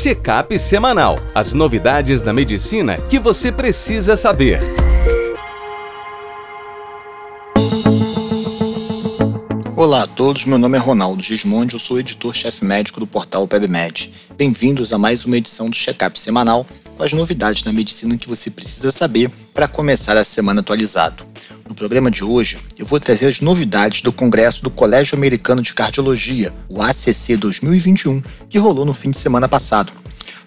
Check-up semanal. As novidades da medicina que você precisa saber. Olá a todos, meu nome é Ronaldo Gismondi, eu sou editor-chefe médico do portal PebMed. Bem-vindos a mais uma edição do Check-up semanal com as novidades da medicina que você precisa saber para começar a semana atualizado. No programa de hoje, eu vou trazer as novidades do Congresso do Colégio Americano de Cardiologia, o ACC 2021, que rolou no fim de semana passado.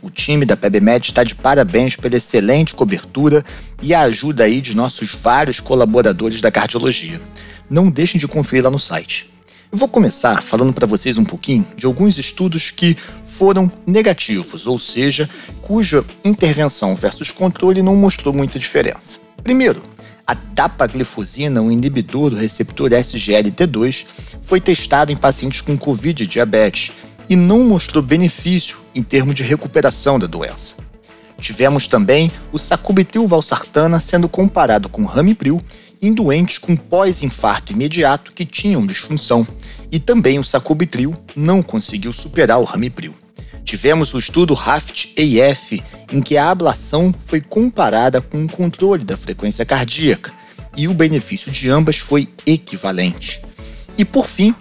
O time da PebMed está de parabéns pela excelente cobertura e a ajuda aí de nossos vários colaboradores da cardiologia. Não deixem de conferir lá no site. Eu vou começar falando para vocês um pouquinho de alguns estudos que foram negativos, ou seja, cuja intervenção versus controle não mostrou muita diferença. Primeiro, a dapaglifosina, um inibidor do receptor SGLT2, foi testado em pacientes com Covid e diabetes e não mostrou benefício em termos de recuperação da doença. Tivemos também o sacubitril valsartana sendo comparado com ramipril em doentes com pós-infarto imediato que tinham disfunção, e também o sacubitril não conseguiu superar o ramipril. Tivemos o estudo RAFT-AF, em que a ablação foi comparada com o controle da frequência cardíaca e o benefício de ambas foi equivalente. E por fim,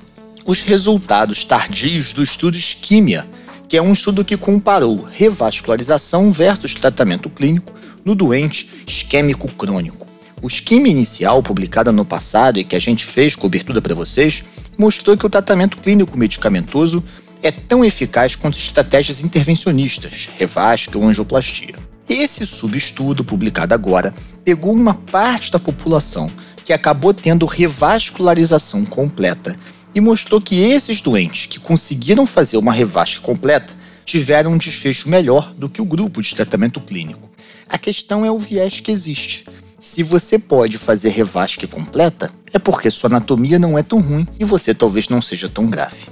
os resultados tardios do estudo Isquímia, que é um estudo que comparou revascularização versus tratamento clínico no doente isquêmico crônico. O Isquímia inicial, publicado no passado e que a gente fez cobertura para vocês, mostrou que o tratamento clínico medicamentoso é tão eficaz quanto estratégias intervencionistas, revasque ou angioplastia. Esse subestudo, publicado agora, pegou uma parte da população que acabou tendo revascularização completa e mostrou que esses doentes que conseguiram fazer uma revasque completa tiveram um desfecho melhor do que o grupo de tratamento clínico. A questão é o viés que existe. Se você pode fazer revasque completa, é porque sua anatomia não é tão ruim e você talvez não seja tão grave.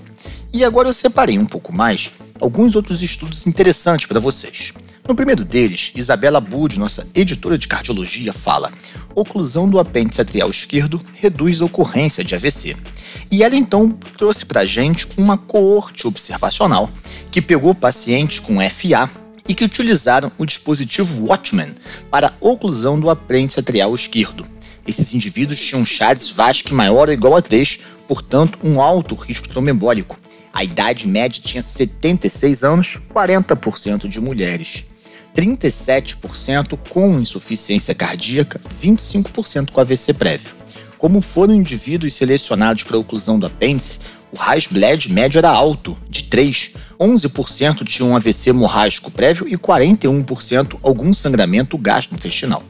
E agora eu separei um pouco mais alguns outros estudos interessantes para vocês. No primeiro deles, Isabela Bud, nossa editora de cardiologia, fala: oclusão do apêndice atrial esquerdo reduz a ocorrência de AVC. E ela então trouxe para gente uma coorte observacional que pegou pacientes com FA e que utilizaram o dispositivo Watchman para oclusão do apêndice atrial esquerdo. Esses indivíduos tinham Chades VASC maior ou igual a 3, portanto, um alto risco trombembólico. A idade média tinha 76 anos, 40% de mulheres. 37% com insuficiência cardíaca, 25% com AVC prévio. Como foram indivíduos selecionados para a oclusão do apêndice, o Hasbled médio era alto, de 3. 11% tinham um AVC hemorrágico prévio e 41% algum sangramento gastrointestinal.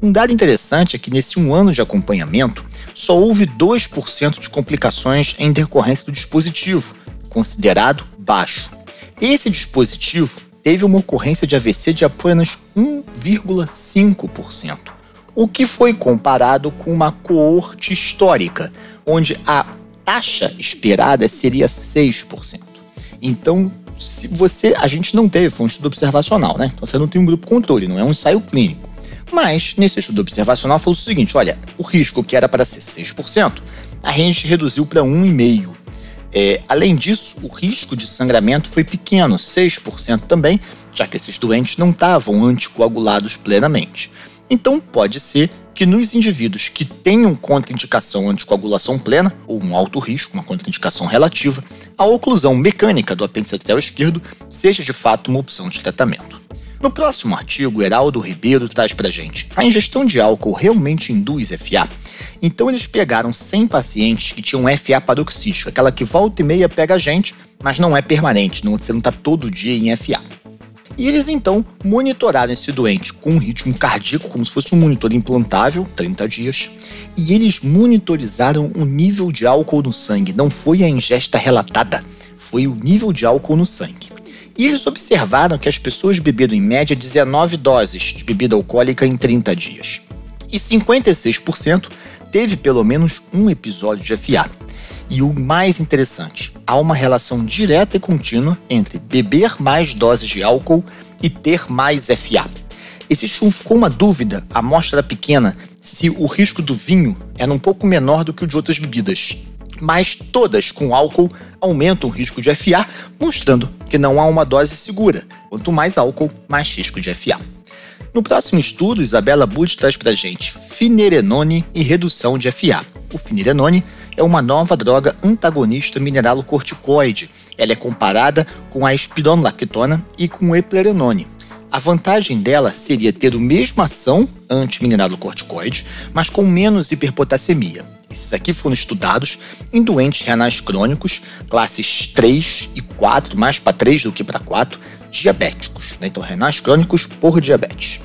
Um dado interessante é que nesse um ano de acompanhamento, só houve 2% de complicações em decorrência do dispositivo, considerado baixo. Esse dispositivo teve uma ocorrência de AVC de apenas 1,5%, o que foi comparado com uma coorte histórica, onde a taxa esperada seria 6%. Então, se você, a gente não teve, foi um estudo observacional, né? Então você não tem um grupo controle, não é um ensaio clínico. Mas nesse estudo observacional falou o seguinte: olha, o risco que era para ser 6%, a gente reduziu para 1,5%. É, além disso, o risco de sangramento foi pequeno, 6% também, já que esses doentes não estavam anticoagulados plenamente. Então, pode ser que nos indivíduos que tenham contraindicação anticoagulação plena, ou um alto risco, uma contraindicação relativa, a oclusão mecânica do apêndice atrial esquerdo seja de fato uma opção de tratamento. No próximo artigo, Heraldo Ribeiro traz pra gente: a ingestão de álcool realmente induz FA? Então eles pegaram 100 pacientes que tinham FA paroxística, aquela que volta e meia pega a gente, mas não é permanente, não, você não está todo dia em FA. E eles então monitoraram esse doente com um ritmo cardíaco, como se fosse um monitor implantável, 30 dias, e eles monitorizaram o nível de álcool no sangue. Não foi a ingesta relatada, foi o nível de álcool no sangue. E eles observaram que as pessoas beberam em média 19 doses de bebida alcoólica em 30 dias. E 56% teve pelo menos um episódio de FA. E o mais interessante, há uma relação direta e contínua entre beber mais doses de álcool e ter mais FA. Existe um, ficou uma dúvida, a amostra pequena, se o risco do vinho era um pouco menor do que o de outras bebidas. Mas todas com álcool aumentam o risco de FA, mostrando que não há uma dose segura. Quanto mais álcool, mais risco de FA. No próximo estudo, Isabela Butch traz pra gente finerenone e redução de FA. O finerenone é uma nova droga antagonista mineralocorticoide. Ela é comparada com a espironolactona e com o eplerenone. A vantagem dela seria ter a mesma ação antimineralocorticoide, mas com menos hiperpotassemia. Esses aqui foram estudados em doentes renais crônicos, classes 3 e 4, mais para 3 do que para 4, diabéticos. Né? Então, renais crônicos por diabetes.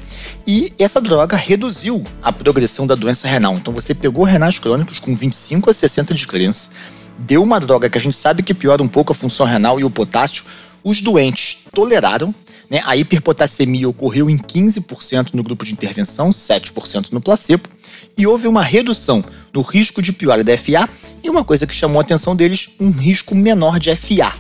E essa droga reduziu a progressão da doença renal. Então, você pegou renais crônicos com 25 a 60 de clearance, deu uma droga que a gente sabe que piora um pouco a função renal e o potássio, os doentes toleraram, né? a hiperpotassemia ocorreu em 15% no grupo de intervenção, 7% no placebo, e houve uma redução no risco de piora da FA e uma coisa que chamou a atenção deles, um risco menor de FA.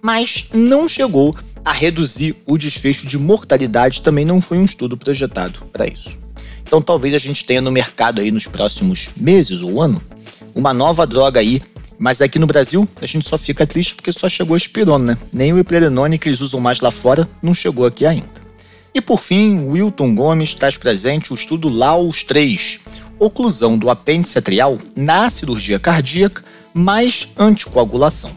Mas não chegou a reduzir o desfecho de mortalidade, também não foi um estudo projetado para isso. Então talvez a gente tenha no mercado aí nos próximos meses ou ano uma nova droga aí, mas aqui no Brasil a gente só fica triste porque só chegou a espirona, né? Nem o eplerenone que eles usam mais lá fora não chegou aqui ainda. E por fim, Wilton Gomes traz presente o estudo LAUS 3, oclusão do apêndice atrial na cirurgia cardíaca mais anticoagulação.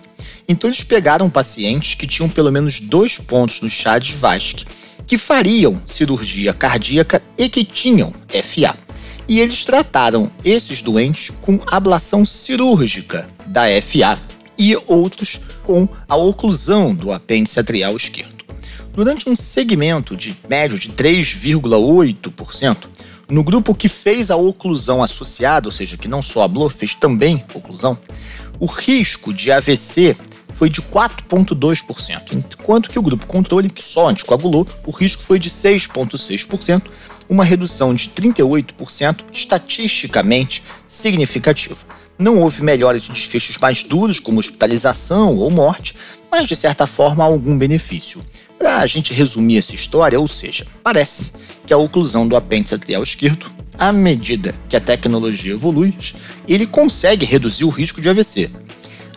Então eles pegaram pacientes que tinham pelo menos dois pontos no chá de Vasque, que fariam cirurgia cardíaca e que tinham FA. E eles trataram esses doentes com ablação cirúrgica da FA e outros com a oclusão do apêndice atrial esquerdo. Durante um segmento de médio de 3,8%, no grupo que fez a oclusão associada, ou seja, que não só ablou, fez também oclusão, o risco de AVC foi de 4,2%, enquanto que o grupo controle, que só anticoagulou, o risco foi de 6,6%, uma redução de 38% estatisticamente significativa. Não houve melhora de desfechos mais duros, como hospitalização ou morte, mas de certa forma algum benefício. Para a gente resumir essa história, ou seja, parece que a oclusão do apêndice atrial esquerdo, à medida que a tecnologia evolui, ele consegue reduzir o risco de AVC.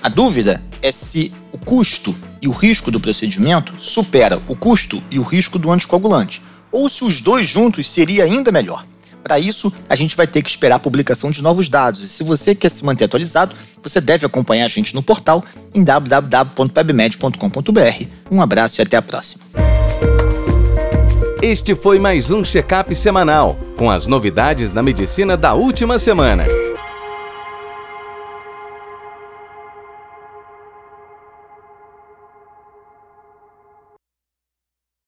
A dúvida é se o custo e o risco do procedimento supera o custo e o risco do anticoagulante, ou se os dois juntos seria ainda melhor. Para isso, a gente vai ter que esperar a publicação de novos dados. E se você quer se manter atualizado, você deve acompanhar a gente no portal em www.pebmed.com.br. Um abraço e até a próxima. Este foi mais um check-up semanal com as novidades da medicina da última semana.